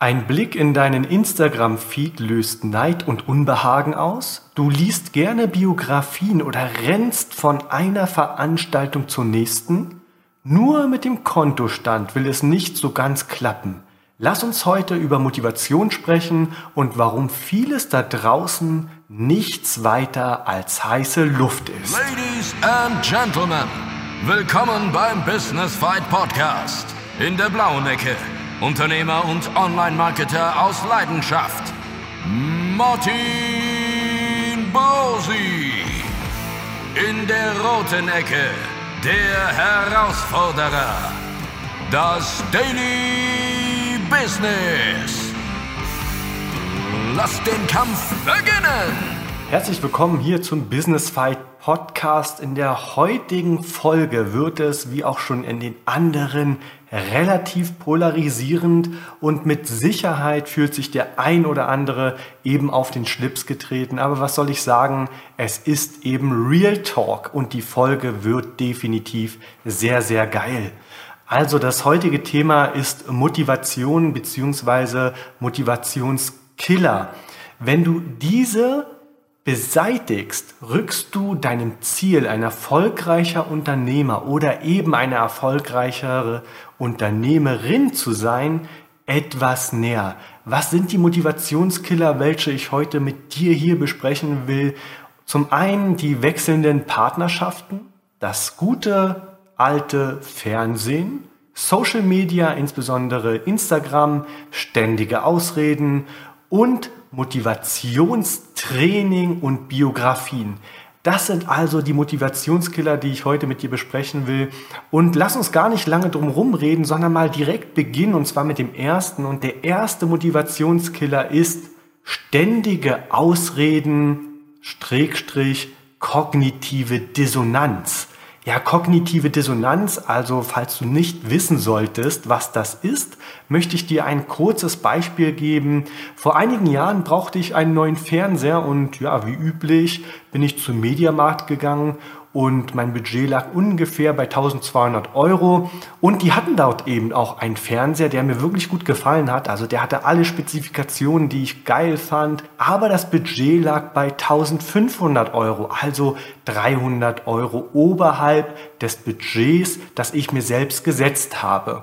Ein Blick in deinen Instagram-Feed löst Neid und Unbehagen aus? Du liest gerne Biografien oder rennst von einer Veranstaltung zur nächsten? Nur mit dem Kontostand will es nicht so ganz klappen. Lass uns heute über Motivation sprechen und warum vieles da draußen nichts weiter als heiße Luft ist. Ladies and Gentlemen, willkommen beim Business Fight Podcast in der blauen Ecke Unternehmer und Online-Marketer aus Leidenschaft, Martin Bosi. In der roten Ecke, der Herausforderer, das Daily Business. Lass den Kampf beginnen! Herzlich willkommen hier zum Business Fight Podcast. In der heutigen Folge wird es, wie auch schon in den anderen, relativ polarisierend und mit Sicherheit fühlt sich der ein oder andere eben auf den Schlips getreten. Aber was soll ich sagen? Es ist eben Real Talk und die Folge wird definitiv sehr, sehr geil. Also das heutige Thema ist Motivation bzw. Motivationskiller. Wenn du diese beseitigst, rückst du deinem Ziel, ein erfolgreicher Unternehmer oder eben eine erfolgreichere Unternehmerin zu sein, etwas näher. Was sind die Motivationskiller, welche ich heute mit dir hier besprechen will? Zum einen die wechselnden Partnerschaften, das gute alte Fernsehen, Social Media, insbesondere Instagram, ständige Ausreden und Motivationstraining und Biografien. Das sind also die Motivationskiller, die ich heute mit dir besprechen will. Und lass uns gar nicht lange drum rumreden, sondern mal direkt beginnen und zwar mit dem ersten. Und der erste Motivationskiller ist ständige Ausreden, Strich, kognitive Dissonanz. Ja, kognitive Dissonanz, also falls du nicht wissen solltest, was das ist, möchte ich dir ein kurzes Beispiel geben. Vor einigen Jahren brauchte ich einen neuen Fernseher und ja, wie üblich bin ich zum Mediamarkt gegangen und mein Budget lag ungefähr bei 1200 Euro und die hatten dort eben auch einen Fernseher, der mir wirklich gut gefallen hat. Also der hatte alle Spezifikationen, die ich geil fand, aber das Budget lag bei 1500 Euro, also 300 Euro oberhalb des Budgets, das ich mir selbst gesetzt habe.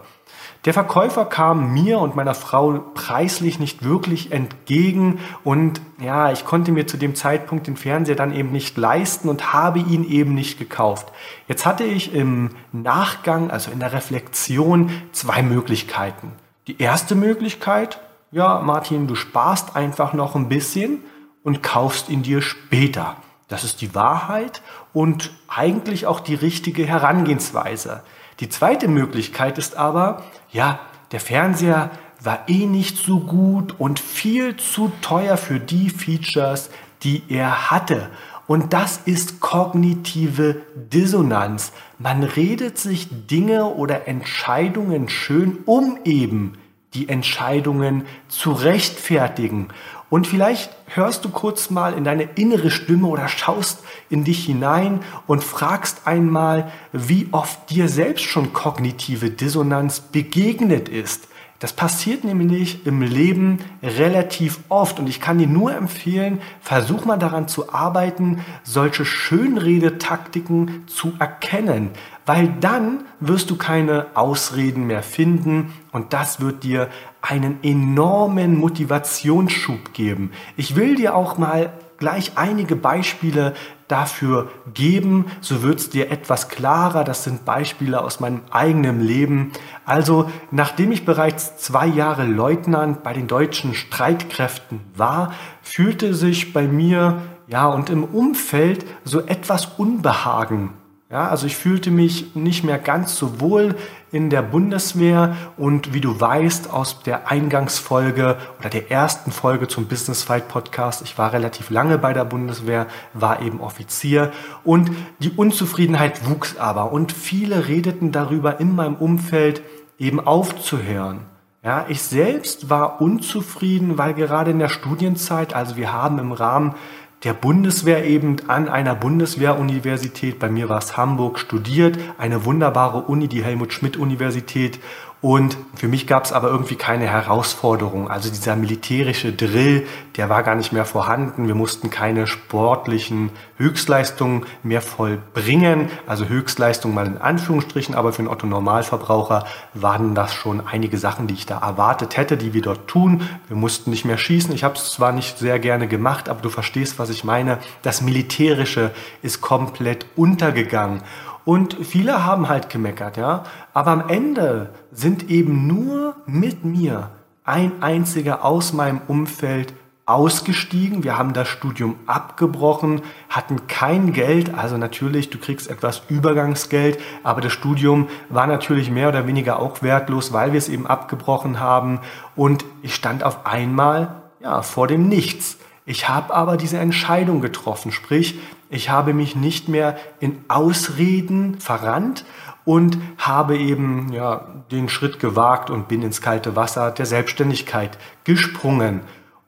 Der Verkäufer kam mir und meiner Frau preislich nicht wirklich entgegen und ja, ich konnte mir zu dem Zeitpunkt den Fernseher dann eben nicht leisten und habe ihn eben nicht gekauft. Jetzt hatte ich im Nachgang, also in der Reflexion, zwei Möglichkeiten. Die erste Möglichkeit, ja, Martin, du sparst einfach noch ein bisschen und kaufst ihn dir später. Das ist die Wahrheit und eigentlich auch die richtige Herangehensweise. Die zweite Möglichkeit ist aber, ja, der Fernseher war eh nicht so gut und viel zu teuer für die Features, die er hatte. Und das ist kognitive Dissonanz. Man redet sich Dinge oder Entscheidungen schön, um eben die Entscheidungen zu rechtfertigen. Und vielleicht hörst du kurz mal in deine innere Stimme oder schaust in dich hinein und fragst einmal, wie oft dir selbst schon kognitive Dissonanz begegnet ist. Das passiert nämlich im Leben relativ oft und ich kann dir nur empfehlen, versuch mal daran zu arbeiten, solche Schönredetaktiken zu erkennen, weil dann wirst du keine Ausreden mehr finden und das wird dir einen enormen Motivationsschub geben. Ich will dir auch mal gleich einige Beispiele dafür geben, so wird es dir etwas klarer. Das sind Beispiele aus meinem eigenen Leben. Also, nachdem ich bereits zwei Jahre Leutnant bei den deutschen Streitkräften war, fühlte sich bei mir ja und im Umfeld so etwas Unbehagen ja, also ich fühlte mich nicht mehr ganz so wohl in der Bundeswehr und wie du weißt aus der Eingangsfolge oder der ersten Folge zum Business Fight Podcast, ich war relativ lange bei der Bundeswehr, war eben Offizier und die Unzufriedenheit wuchs aber und viele redeten darüber in meinem Umfeld eben aufzuhören. Ja, ich selbst war unzufrieden, weil gerade in der Studienzeit, also wir haben im Rahmen der Bundeswehr eben an einer Bundeswehruniversität, bei mir war es Hamburg, studiert, eine wunderbare Uni, die Helmut Schmidt Universität. Und für mich gab es aber irgendwie keine Herausforderung. Also dieser militärische Drill, der war gar nicht mehr vorhanden. Wir mussten keine sportlichen Höchstleistungen mehr vollbringen. Also Höchstleistung mal in Anführungsstrichen, aber für einen Otto Normalverbraucher waren das schon einige Sachen, die ich da erwartet hätte, die wir dort tun. Wir mussten nicht mehr schießen. Ich habe es zwar nicht sehr gerne gemacht, aber du verstehst, was ich meine. Das Militärische ist komplett untergegangen. Und viele haben halt gemeckert, ja. Aber am Ende sind eben nur mit mir ein einziger aus meinem Umfeld ausgestiegen. Wir haben das Studium abgebrochen, hatten kein Geld. Also natürlich, du kriegst etwas Übergangsgeld, aber das Studium war natürlich mehr oder weniger auch wertlos, weil wir es eben abgebrochen haben. Und ich stand auf einmal ja, vor dem Nichts. Ich habe aber diese Entscheidung getroffen, sprich, ich habe mich nicht mehr in Ausreden verrannt und habe eben ja, den Schritt gewagt und bin ins kalte Wasser der Selbstständigkeit gesprungen.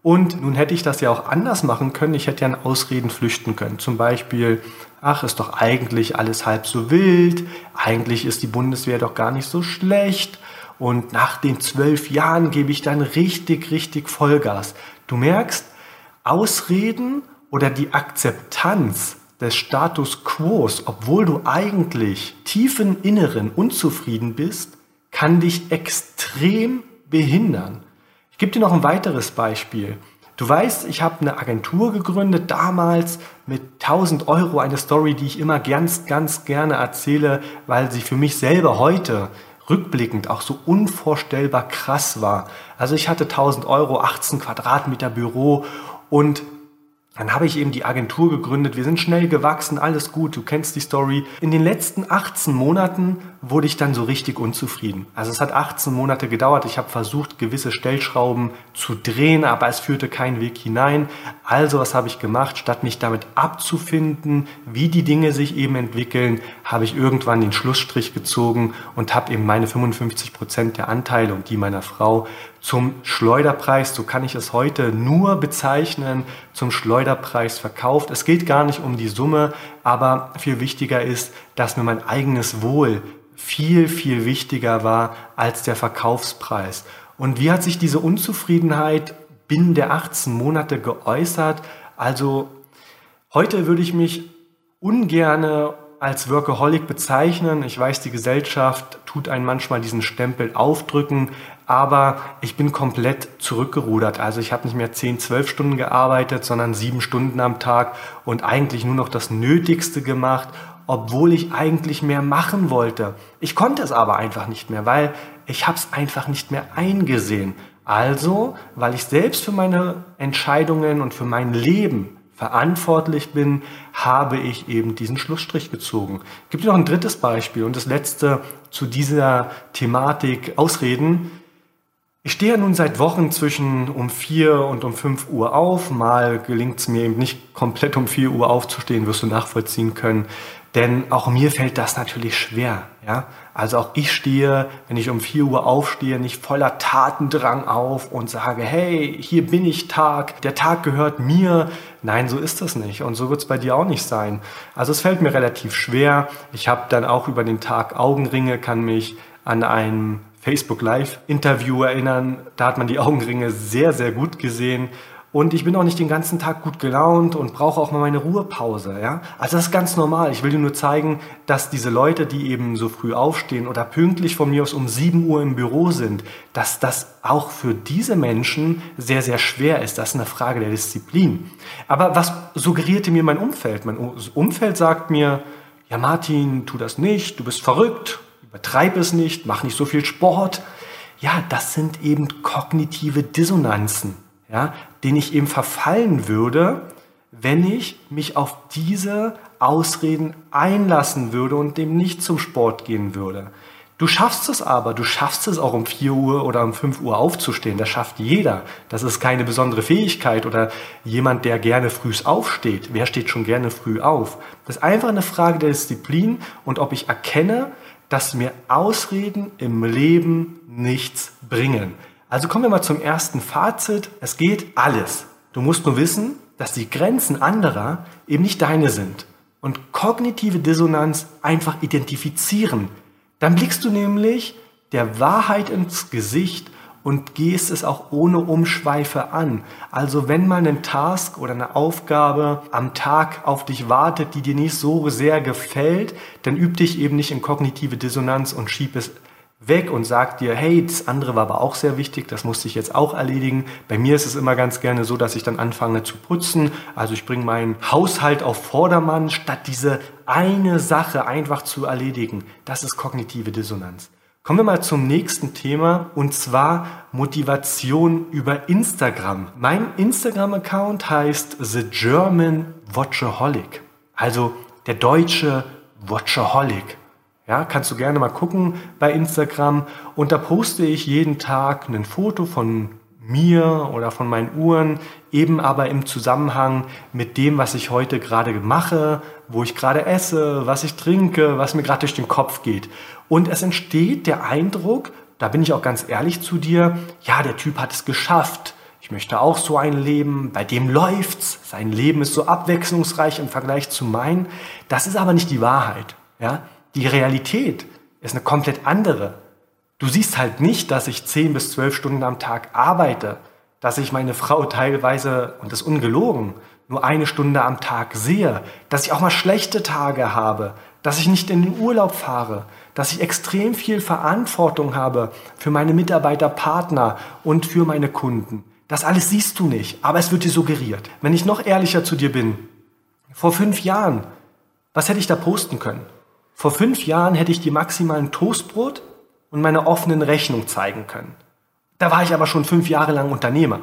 Und nun hätte ich das ja auch anders machen können. Ich hätte ja an Ausreden flüchten können. Zum Beispiel, ach, ist doch eigentlich alles halb so wild. Eigentlich ist die Bundeswehr doch gar nicht so schlecht. Und nach den zwölf Jahren gebe ich dann richtig, richtig Vollgas. Du merkst, Ausreden oder die Akzeptanz des Status quo, obwohl du eigentlich tief im Inneren unzufrieden bist, kann dich extrem behindern. Ich gebe dir noch ein weiteres Beispiel. Du weißt, ich habe eine Agentur gegründet, damals mit 1000 Euro, eine Story, die ich immer ganz, ganz gerne erzähle, weil sie für mich selber heute rückblickend auch so unvorstellbar krass war. Also ich hatte 1000 Euro, 18 Quadratmeter Büro und dann habe ich eben die Agentur gegründet. Wir sind schnell gewachsen, alles gut, du kennst die Story. In den letzten 18 Monaten wurde ich dann so richtig unzufrieden. Also es hat 18 Monate gedauert. Ich habe versucht, gewisse Stellschrauben zu drehen, aber es führte kein Weg hinein. Also was habe ich gemacht? Statt mich damit abzufinden, wie die Dinge sich eben entwickeln, habe ich irgendwann den Schlussstrich gezogen und habe eben meine 55 Prozent der Anteile und die meiner Frau zum Schleuderpreis, so kann ich es heute nur bezeichnen, zum Schleuderpreis verkauft. Es geht gar nicht um die Summe, aber viel wichtiger ist, dass mir mein eigenes Wohl viel, viel wichtiger war als der Verkaufspreis. Und wie hat sich diese Unzufriedenheit binnen der 18 Monate geäußert? Also heute würde ich mich ungerne als Workaholic bezeichnen. Ich weiß, die Gesellschaft tut einen manchmal diesen Stempel aufdrücken, aber ich bin komplett zurückgerudert. Also ich habe nicht mehr 10, 12 Stunden gearbeitet, sondern sieben Stunden am Tag und eigentlich nur noch das Nötigste gemacht, obwohl ich eigentlich mehr machen wollte. Ich konnte es aber einfach nicht mehr, weil ich habe es einfach nicht mehr eingesehen. Also, weil ich selbst für meine Entscheidungen und für mein Leben verantwortlich bin, habe ich eben diesen Schlussstrich gezogen. Gibt noch ein drittes Beispiel und das letzte zu dieser Thematik Ausreden. Ich stehe ja nun seit Wochen zwischen um 4 und um 5 Uhr auf. Mal gelingt es mir eben nicht komplett um 4 Uhr aufzustehen, wirst du nachvollziehen können. Denn auch mir fällt das natürlich schwer. Ja? Also auch ich stehe, wenn ich um 4 Uhr aufstehe, nicht voller Tatendrang auf und sage, hey, hier bin ich Tag, der Tag gehört mir. Nein, so ist das nicht. Und so wird es bei dir auch nicht sein. Also es fällt mir relativ schwer. Ich habe dann auch über den Tag Augenringe, kann mich an einem Facebook Live Interview erinnern. Da hat man die Augenringe sehr, sehr gut gesehen. Und ich bin auch nicht den ganzen Tag gut gelaunt und brauche auch mal meine Ruhepause. Ja? Also das ist ganz normal. Ich will dir nur zeigen, dass diese Leute, die eben so früh aufstehen oder pünktlich von mir aus um 7 Uhr im Büro sind, dass das auch für diese Menschen sehr, sehr schwer ist. Das ist eine Frage der Disziplin. Aber was suggerierte mir mein Umfeld? Mein Umfeld sagt mir, ja Martin, tu das nicht, du bist verrückt, übertreib es nicht, mach nicht so viel Sport. Ja, das sind eben kognitive Dissonanzen, ja, denen ich eben verfallen würde, wenn ich mich auf diese Ausreden einlassen würde und dem nicht zum Sport gehen würde. Du schaffst es aber, du schaffst es auch um 4 Uhr oder um 5 Uhr aufzustehen. Das schafft jeder. Das ist keine besondere Fähigkeit oder jemand, der gerne früh aufsteht. Wer steht schon gerne früh auf? Das ist einfach eine Frage der Disziplin und ob ich erkenne, dass mir Ausreden im Leben nichts bringen. Also kommen wir mal zum ersten Fazit. Es geht alles. Du musst nur wissen, dass die Grenzen anderer eben nicht deine sind. Und kognitive Dissonanz einfach identifizieren. Dann blickst du nämlich der Wahrheit ins Gesicht und gehst es auch ohne Umschweife an. Also wenn mal ein Task oder eine Aufgabe am Tag auf dich wartet, die dir nicht so sehr gefällt, dann üb dich eben nicht in kognitive Dissonanz und schieb es weg und sag dir, hey, das andere war aber auch sehr wichtig, das musste ich jetzt auch erledigen. Bei mir ist es immer ganz gerne so, dass ich dann anfange zu putzen. Also ich bringe meinen Haushalt auf Vordermann, statt diese eine Sache einfach zu erledigen. Das ist kognitive Dissonanz. Kommen wir mal zum nächsten Thema und zwar Motivation über Instagram. Mein Instagram-Account heißt The German Watchaholic, also der deutsche Watchaholic. Ja, kannst du gerne mal gucken bei Instagram und da poste ich jeden Tag ein Foto von mir oder von meinen Uhren, eben aber im Zusammenhang mit dem, was ich heute gerade mache, wo ich gerade esse, was ich trinke, was mir gerade durch den Kopf geht. Und es entsteht der Eindruck, da bin ich auch ganz ehrlich zu dir, ja, der Typ hat es geschafft. Ich möchte auch so ein Leben, bei dem läuft's. Sein Leben ist so abwechslungsreich im Vergleich zu meinem. Das ist aber nicht die Wahrheit. Ja? Die Realität ist eine komplett andere. Du siehst halt nicht, dass ich 10 bis 12 Stunden am Tag arbeite, dass ich meine Frau teilweise, und das ungelogen, nur eine Stunde am Tag sehe, dass ich auch mal schlechte Tage habe, dass ich nicht in den Urlaub fahre, dass ich extrem viel Verantwortung habe für meine Mitarbeiter, Partner und für meine Kunden. Das alles siehst du nicht, aber es wird dir suggeriert. Wenn ich noch ehrlicher zu dir bin, vor fünf Jahren, was hätte ich da posten können? Vor fünf Jahren hätte ich dir maximal ein Toastbrot und meine offenen Rechnung zeigen können. Da war ich aber schon fünf Jahre lang Unternehmer.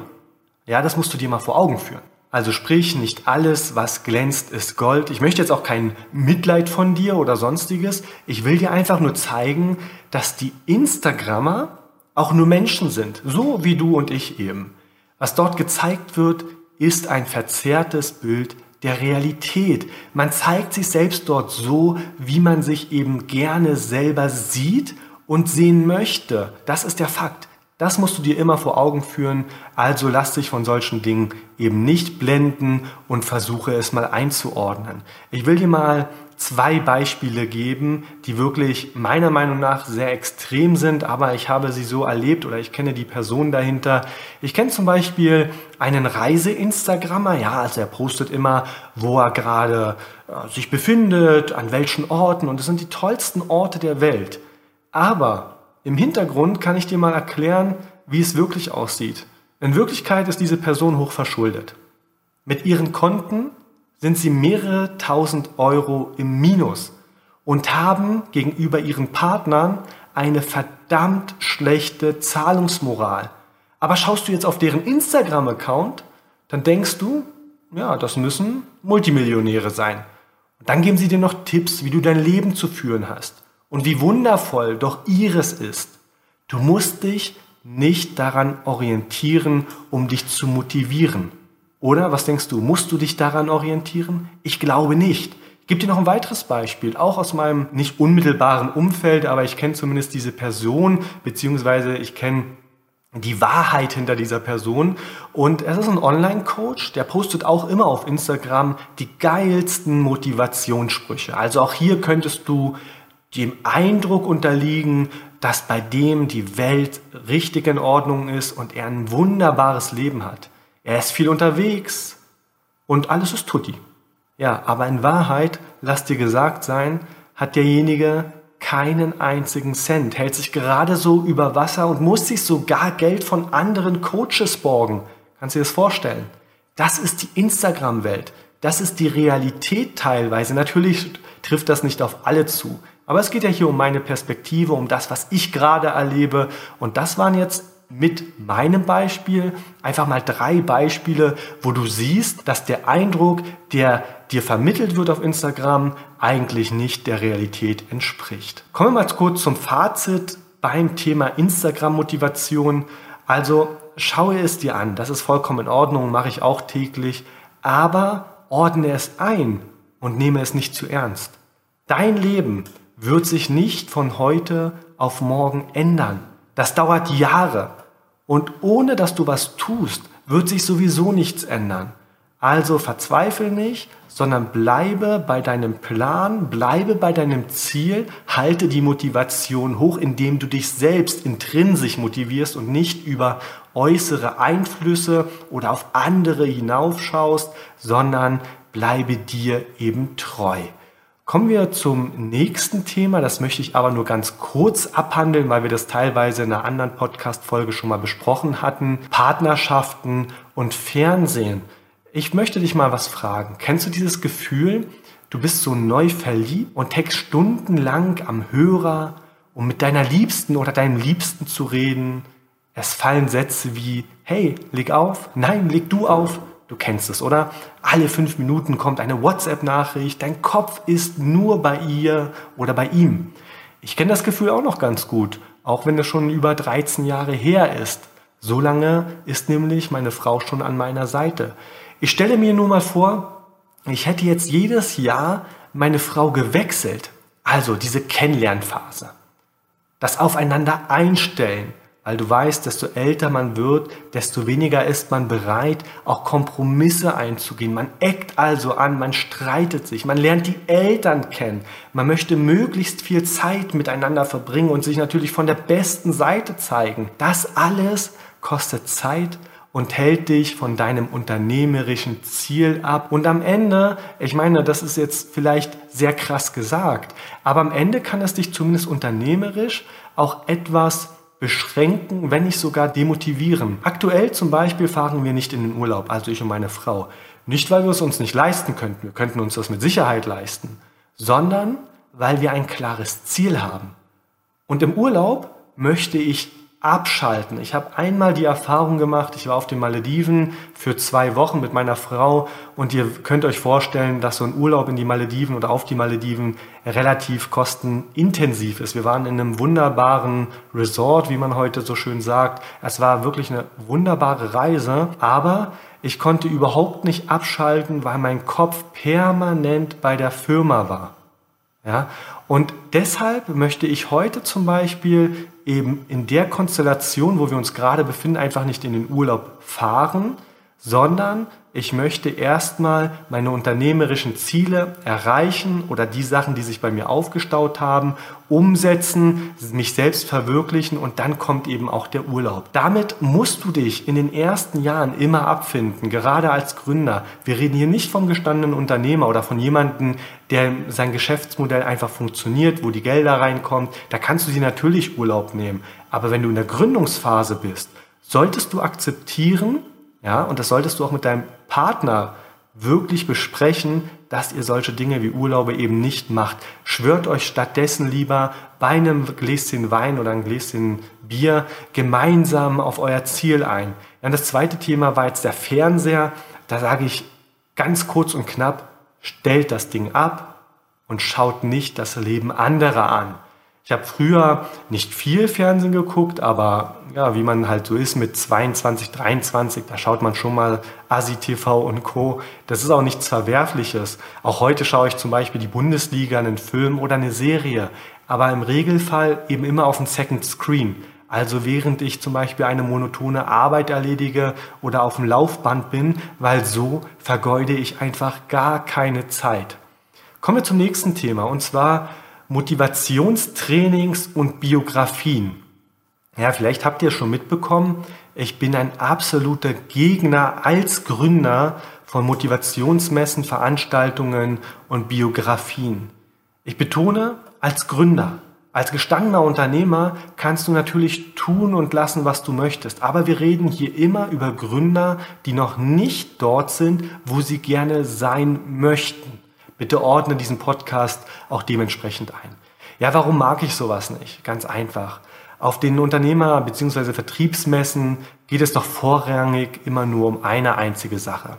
Ja, das musst du dir mal vor Augen führen. Also sprich, nicht alles, was glänzt, ist Gold. Ich möchte jetzt auch kein Mitleid von dir oder sonstiges. Ich will dir einfach nur zeigen, dass die Instagrammer auch nur Menschen sind, so wie du und ich eben. Was dort gezeigt wird, ist ein verzerrtes Bild der Realität. Man zeigt sich selbst dort so, wie man sich eben gerne selber sieht und sehen möchte. Das ist der Fakt. Das musst du dir immer vor Augen führen. Also lass dich von solchen Dingen eben nicht blenden und versuche es mal einzuordnen. Ich will dir mal zwei Beispiele geben, die wirklich meiner Meinung nach sehr extrem sind, aber ich habe sie so erlebt oder ich kenne die Person dahinter. Ich kenne zum Beispiel einen Reise-Instagrammer, ja, also er postet immer, wo er gerade äh, sich befindet, an welchen Orten und es sind die tollsten Orte der Welt. Aber im Hintergrund kann ich dir mal erklären, wie es wirklich aussieht. In Wirklichkeit ist diese Person hoch verschuldet. Mit ihren Konten sind sie mehrere tausend Euro im Minus und haben gegenüber ihren Partnern eine verdammt schlechte Zahlungsmoral. Aber schaust du jetzt auf deren Instagram-Account, dann denkst du, ja, das müssen Multimillionäre sein. Und dann geben sie dir noch Tipps, wie du dein Leben zu führen hast und wie wundervoll doch ihres ist. Du musst dich nicht daran orientieren, um dich zu motivieren. Oder was denkst du, musst du dich daran orientieren? Ich glaube nicht. Ich gebe dir noch ein weiteres Beispiel, auch aus meinem nicht unmittelbaren Umfeld, aber ich kenne zumindest diese Person, beziehungsweise ich kenne die Wahrheit hinter dieser Person. Und es ist ein Online-Coach, der postet auch immer auf Instagram die geilsten Motivationssprüche. Also auch hier könntest du dem Eindruck unterliegen, dass bei dem die Welt richtig in Ordnung ist und er ein wunderbares Leben hat. Er ist viel unterwegs und alles ist tutti. Ja, aber in Wahrheit, lass dir gesagt sein, hat derjenige keinen einzigen Cent, hält sich gerade so über Wasser und muss sich sogar Geld von anderen Coaches borgen. Kannst du dir das vorstellen? Das ist die Instagram-Welt. Das ist die Realität teilweise. Natürlich trifft das nicht auf alle zu. Aber es geht ja hier um meine Perspektive, um das, was ich gerade erlebe. Und das waren jetzt mit meinem Beispiel einfach mal drei Beispiele, wo du siehst, dass der Eindruck, der dir vermittelt wird auf Instagram, eigentlich nicht der Realität entspricht. Kommen wir mal kurz zum Fazit beim Thema Instagram-Motivation. Also schaue es dir an, das ist vollkommen in Ordnung, mache ich auch täglich, aber ordne es ein und nehme es nicht zu ernst. Dein Leben wird sich nicht von heute auf morgen ändern. Das dauert Jahre. Und ohne dass du was tust, wird sich sowieso nichts ändern. Also verzweifle nicht, sondern bleibe bei deinem Plan, bleibe bei deinem Ziel, halte die Motivation hoch, indem du dich selbst intrinsisch motivierst und nicht über äußere Einflüsse oder auf andere hinaufschaust, sondern bleibe dir eben treu. Kommen wir zum nächsten Thema. Das möchte ich aber nur ganz kurz abhandeln, weil wir das teilweise in einer anderen Podcast-Folge schon mal besprochen hatten. Partnerschaften und Fernsehen. Ich möchte dich mal was fragen. Kennst du dieses Gefühl, du bist so neu verliebt und hängst stundenlang am Hörer, um mit deiner Liebsten oder deinem Liebsten zu reden? Es fallen Sätze wie, hey, leg auf, nein, leg du auf. Du kennst es, oder? Alle fünf Minuten kommt eine WhatsApp-Nachricht, dein Kopf ist nur bei ihr oder bei ihm. Ich kenne das Gefühl auch noch ganz gut, auch wenn es schon über 13 Jahre her ist. So lange ist nämlich meine Frau schon an meiner Seite. Ich stelle mir nur mal vor, ich hätte jetzt jedes Jahr meine Frau gewechselt. Also diese Kennenlernphase. Das Aufeinander einstellen. Weil du weißt, desto älter man wird, desto weniger ist man bereit, auch Kompromisse einzugehen. Man eckt also an, man streitet sich, man lernt die Eltern kennen. Man möchte möglichst viel Zeit miteinander verbringen und sich natürlich von der besten Seite zeigen. Das alles kostet Zeit und hält dich von deinem unternehmerischen Ziel ab. Und am Ende, ich meine, das ist jetzt vielleicht sehr krass gesagt, aber am Ende kann es dich zumindest unternehmerisch auch etwas beschränken, wenn nicht sogar demotivieren. Aktuell zum Beispiel fahren wir nicht in den Urlaub, also ich und meine Frau. Nicht, weil wir es uns nicht leisten könnten, wir könnten uns das mit Sicherheit leisten, sondern weil wir ein klares Ziel haben. Und im Urlaub möchte ich abschalten. Ich habe einmal die Erfahrung gemacht, ich war auf den Malediven für zwei Wochen mit meiner Frau und ihr könnt euch vorstellen, dass so ein Urlaub in die Malediven oder auf die Malediven relativ kostenintensiv ist. Wir waren in einem wunderbaren Resort, wie man heute so schön sagt. Es war wirklich eine wunderbare Reise, aber ich konnte überhaupt nicht abschalten, weil mein Kopf permanent bei der Firma war. Ja, und deshalb möchte ich heute zum Beispiel eben in der Konstellation, wo wir uns gerade befinden, einfach nicht in den Urlaub fahren, sondern ich möchte erstmal meine unternehmerischen Ziele erreichen oder die Sachen, die sich bei mir aufgestaut haben, umsetzen, mich selbst verwirklichen und dann kommt eben auch der Urlaub. Damit musst du dich in den ersten Jahren immer abfinden, gerade als Gründer. Wir reden hier nicht vom gestandenen Unternehmer oder von jemandem, der sein Geschäftsmodell einfach funktioniert, wo die Gelder reinkommen. Da kannst du sie natürlich Urlaub nehmen. Aber wenn du in der Gründungsphase bist, solltest du akzeptieren, ja, und das solltest du auch mit deinem Partner wirklich besprechen, dass ihr solche Dinge wie Urlaube eben nicht macht. Schwört euch stattdessen lieber bei einem Gläschen Wein oder einem Gläschen Bier gemeinsam auf euer Ziel ein. Ja, das zweite Thema war jetzt der Fernseher. Da sage ich ganz kurz und knapp, stellt das Ding ab und schaut nicht das Leben anderer an. Ich habe früher nicht viel Fernsehen geguckt, aber ja, wie man halt so ist mit 22, 23, da schaut man schon mal Asi TV und Co. Das ist auch nichts Verwerfliches. Auch heute schaue ich zum Beispiel die Bundesliga, einen Film oder eine Serie, aber im Regelfall eben immer auf dem Second Screen. Also während ich zum Beispiel eine monotone Arbeit erledige oder auf dem Laufband bin, weil so vergeude ich einfach gar keine Zeit. Kommen wir zum nächsten Thema und zwar Motivationstrainings und Biografien. Ja, vielleicht habt ihr schon mitbekommen, ich bin ein absoluter Gegner als Gründer von Motivationsmessen, Veranstaltungen und Biografien. Ich betone, als Gründer, als gestandener Unternehmer kannst du natürlich tun und lassen, was du möchtest. Aber wir reden hier immer über Gründer, die noch nicht dort sind, wo sie gerne sein möchten. Bitte ordne diesen Podcast auch dementsprechend ein. Ja, warum mag ich sowas nicht? Ganz einfach. Auf den Unternehmer- bzw. Vertriebsmessen geht es doch vorrangig immer nur um eine einzige Sache.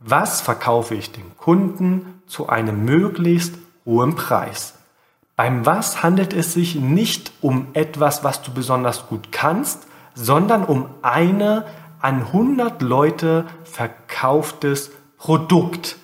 Was verkaufe ich dem Kunden zu einem möglichst hohen Preis? Beim Was handelt es sich nicht um etwas, was du besonders gut kannst, sondern um eine an 100 Leute verkauftes Produkt.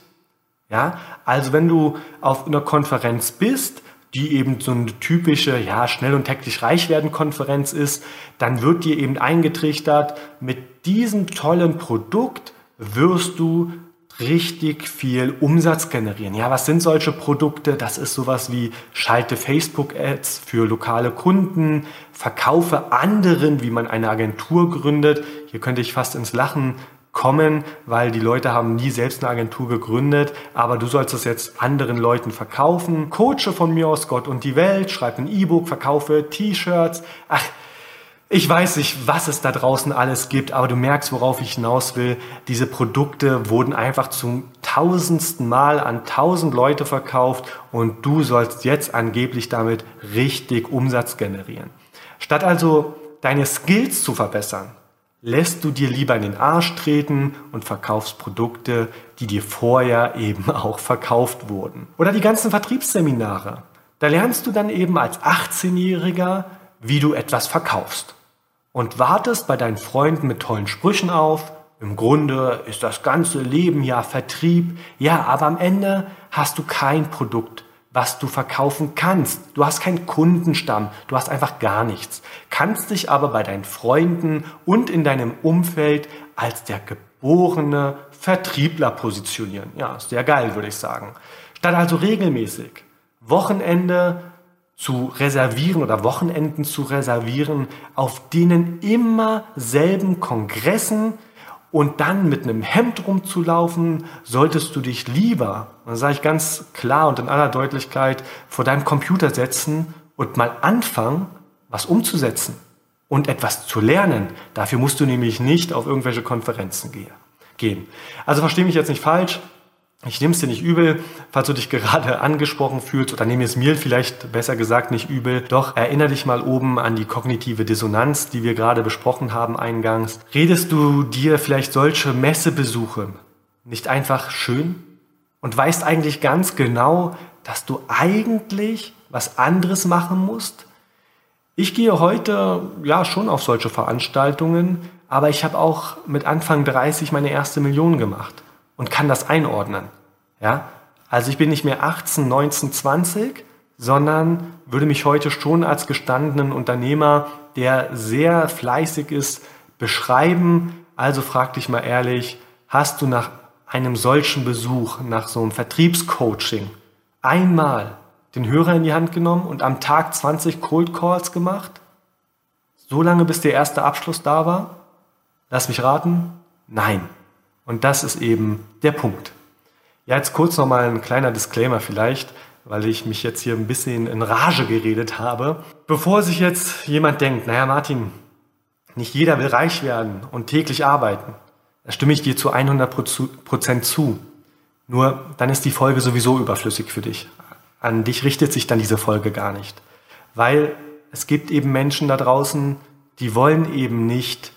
Ja, also wenn du auf einer Konferenz bist, die eben so eine typische, ja, schnell und hektisch reich werden Konferenz ist, dann wird dir eben eingetrichtert, mit diesem tollen Produkt wirst du richtig viel Umsatz generieren. Ja, was sind solche Produkte? Das ist sowas wie schalte Facebook-Ads für lokale Kunden, verkaufe anderen, wie man eine Agentur gründet. Hier könnte ich fast ins Lachen kommen, weil die Leute haben nie selbst eine Agentur gegründet, aber du sollst es jetzt anderen Leuten verkaufen. Coache von mir aus Gott und die Welt, schreib ein E-Book, verkaufe T-Shirts. Ach, ich weiß nicht, was es da draußen alles gibt, aber du merkst, worauf ich hinaus will. Diese Produkte wurden einfach zum tausendsten Mal an tausend Leute verkauft und du sollst jetzt angeblich damit richtig Umsatz generieren. Statt also deine Skills zu verbessern, lässt du dir lieber in den Arsch treten und verkaufst Produkte, die dir vorher eben auch verkauft wurden. Oder die ganzen Vertriebsseminare. Da lernst du dann eben als 18-Jähriger, wie du etwas verkaufst und wartest bei deinen Freunden mit tollen Sprüchen auf. Im Grunde ist das ganze Leben ja Vertrieb. Ja, aber am Ende hast du kein Produkt, was du verkaufen kannst. Du hast keinen Kundenstamm, du hast einfach gar nichts. Kannst dich aber bei deinen Freunden und in deinem Umfeld als der geborene Vertriebler positionieren. Ja, sehr geil, würde ich sagen. Statt also regelmäßig Wochenende zu reservieren oder Wochenenden zu reservieren, auf denen immer selben Kongressen und dann mit einem Hemd rumzulaufen, solltest du dich lieber, das sage ich ganz klar und in aller Deutlichkeit, vor deinem Computer setzen und mal anfangen, was umzusetzen und etwas zu lernen. Dafür musst du nämlich nicht auf irgendwelche Konferenzen gehen. Also verstehe mich jetzt nicht falsch. Ich nehme es dir nicht übel, falls du dich gerade angesprochen fühlst oder nehme es mir vielleicht besser gesagt nicht übel. Doch erinnere dich mal oben an die kognitive Dissonanz, die wir gerade besprochen haben eingangs. Redest du dir vielleicht solche Messebesuche nicht einfach schön und weißt eigentlich ganz genau, dass du eigentlich was anderes machen musst? Ich gehe heute ja schon auf solche Veranstaltungen, aber ich habe auch mit Anfang 30 meine erste Million gemacht und kann das einordnen. Ja? Also ich bin nicht mehr 18, 19, 20, sondern würde mich heute schon als gestandenen Unternehmer, der sehr fleißig ist, beschreiben. Also frag dich mal ehrlich, hast du nach einem solchen Besuch, nach so einem Vertriebscoaching, einmal den Hörer in die Hand genommen und am Tag 20 Cold Calls gemacht? So lange, bis der erste Abschluss da war? Lass mich raten. Nein. Und das ist eben der Punkt. Ja, jetzt kurz nochmal ein kleiner Disclaimer vielleicht, weil ich mich jetzt hier ein bisschen in Rage geredet habe. Bevor sich jetzt jemand denkt, naja Martin, nicht jeder will reich werden und täglich arbeiten, da stimme ich dir zu 100% zu. Nur dann ist die Folge sowieso überflüssig für dich. An dich richtet sich dann diese Folge gar nicht. Weil es gibt eben Menschen da draußen, die wollen eben nicht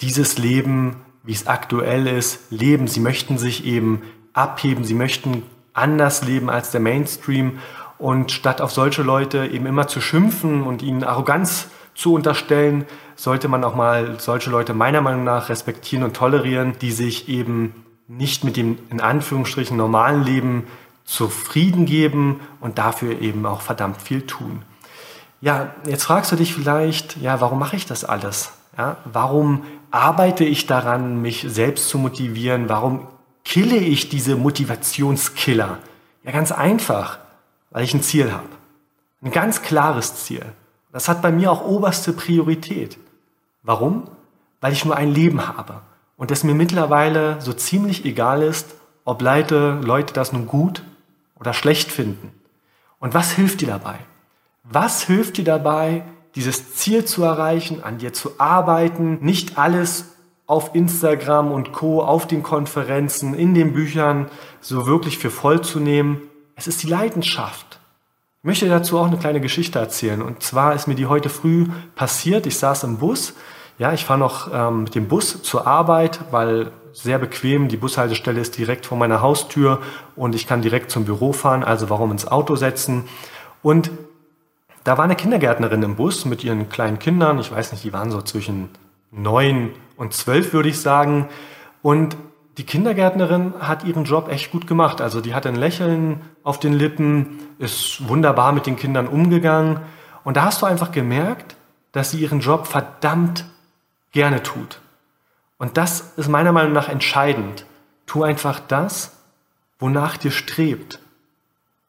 dieses Leben wie es aktuell ist, leben. Sie möchten sich eben abheben, sie möchten anders leben als der Mainstream. Und statt auf solche Leute eben immer zu schimpfen und ihnen Arroganz zu unterstellen, sollte man auch mal solche Leute meiner Meinung nach respektieren und tolerieren, die sich eben nicht mit dem in Anführungsstrichen normalen Leben zufrieden geben und dafür eben auch verdammt viel tun. Ja, jetzt fragst du dich vielleicht, ja, warum mache ich das alles? Ja, warum arbeite ich daran, mich selbst zu motivieren? Warum kille ich diese Motivationskiller? Ja, ganz einfach, weil ich ein Ziel habe. Ein ganz klares Ziel. Das hat bei mir auch oberste Priorität. Warum? Weil ich nur ein Leben habe und es mir mittlerweile so ziemlich egal ist, ob Leute, Leute das nun gut oder schlecht finden. Und was hilft dir dabei? Was hilft dir dabei, dieses Ziel zu erreichen, an dir zu arbeiten, nicht alles auf Instagram und Co, auf den Konferenzen, in den Büchern so wirklich für voll zu nehmen. Es ist die Leidenschaft. Ich möchte dazu auch eine kleine Geschichte erzählen. Und zwar ist mir die heute früh passiert. Ich saß im Bus. Ja, ich fahre noch ähm, mit dem Bus zur Arbeit, weil sehr bequem. Die Bushaltestelle ist direkt vor meiner Haustür und ich kann direkt zum Büro fahren. Also warum ins Auto setzen? Und da war eine Kindergärtnerin im Bus mit ihren kleinen Kindern. Ich weiß nicht, die waren so zwischen neun und zwölf, würde ich sagen. Und die Kindergärtnerin hat ihren Job echt gut gemacht. Also die hatte ein Lächeln auf den Lippen, ist wunderbar mit den Kindern umgegangen. Und da hast du einfach gemerkt, dass sie ihren Job verdammt gerne tut. Und das ist meiner Meinung nach entscheidend. Tu einfach das, wonach dir strebt.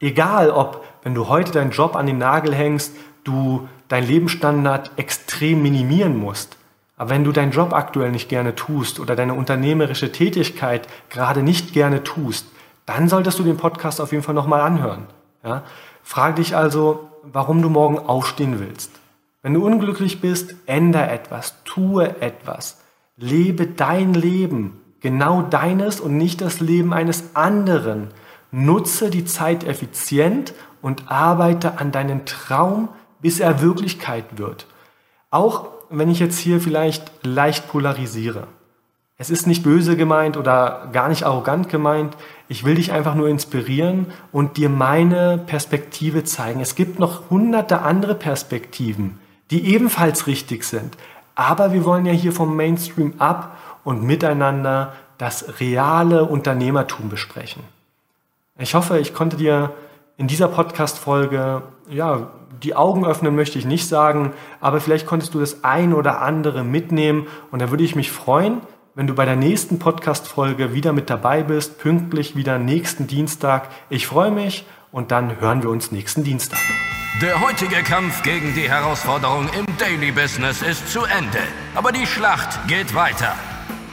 Egal, ob, wenn du heute deinen Job an den Nagel hängst, du deinen Lebensstandard extrem minimieren musst. Aber wenn du deinen Job aktuell nicht gerne tust oder deine unternehmerische Tätigkeit gerade nicht gerne tust, dann solltest du den Podcast auf jeden Fall nochmal anhören. Ja? Frage dich also, warum du morgen aufstehen willst. Wenn du unglücklich bist, ändere etwas, tue etwas. Lebe dein Leben, genau deines und nicht das Leben eines anderen. Nutze die Zeit effizient und arbeite an deinem Traum, bis er Wirklichkeit wird. Auch wenn ich jetzt hier vielleicht leicht polarisiere. Es ist nicht böse gemeint oder gar nicht arrogant gemeint. Ich will dich einfach nur inspirieren und dir meine Perspektive zeigen. Es gibt noch hunderte andere Perspektiven, die ebenfalls richtig sind. Aber wir wollen ja hier vom Mainstream ab und miteinander das reale Unternehmertum besprechen. Ich hoffe, ich konnte dir in dieser Podcast-Folge, ja, die Augen öffnen möchte ich nicht sagen, aber vielleicht konntest du das ein oder andere mitnehmen und da würde ich mich freuen, wenn du bei der nächsten Podcast-Folge wieder mit dabei bist, pünktlich wieder nächsten Dienstag. Ich freue mich und dann hören wir uns nächsten Dienstag. Der heutige Kampf gegen die Herausforderung im Daily Business ist zu Ende, aber die Schlacht geht weiter.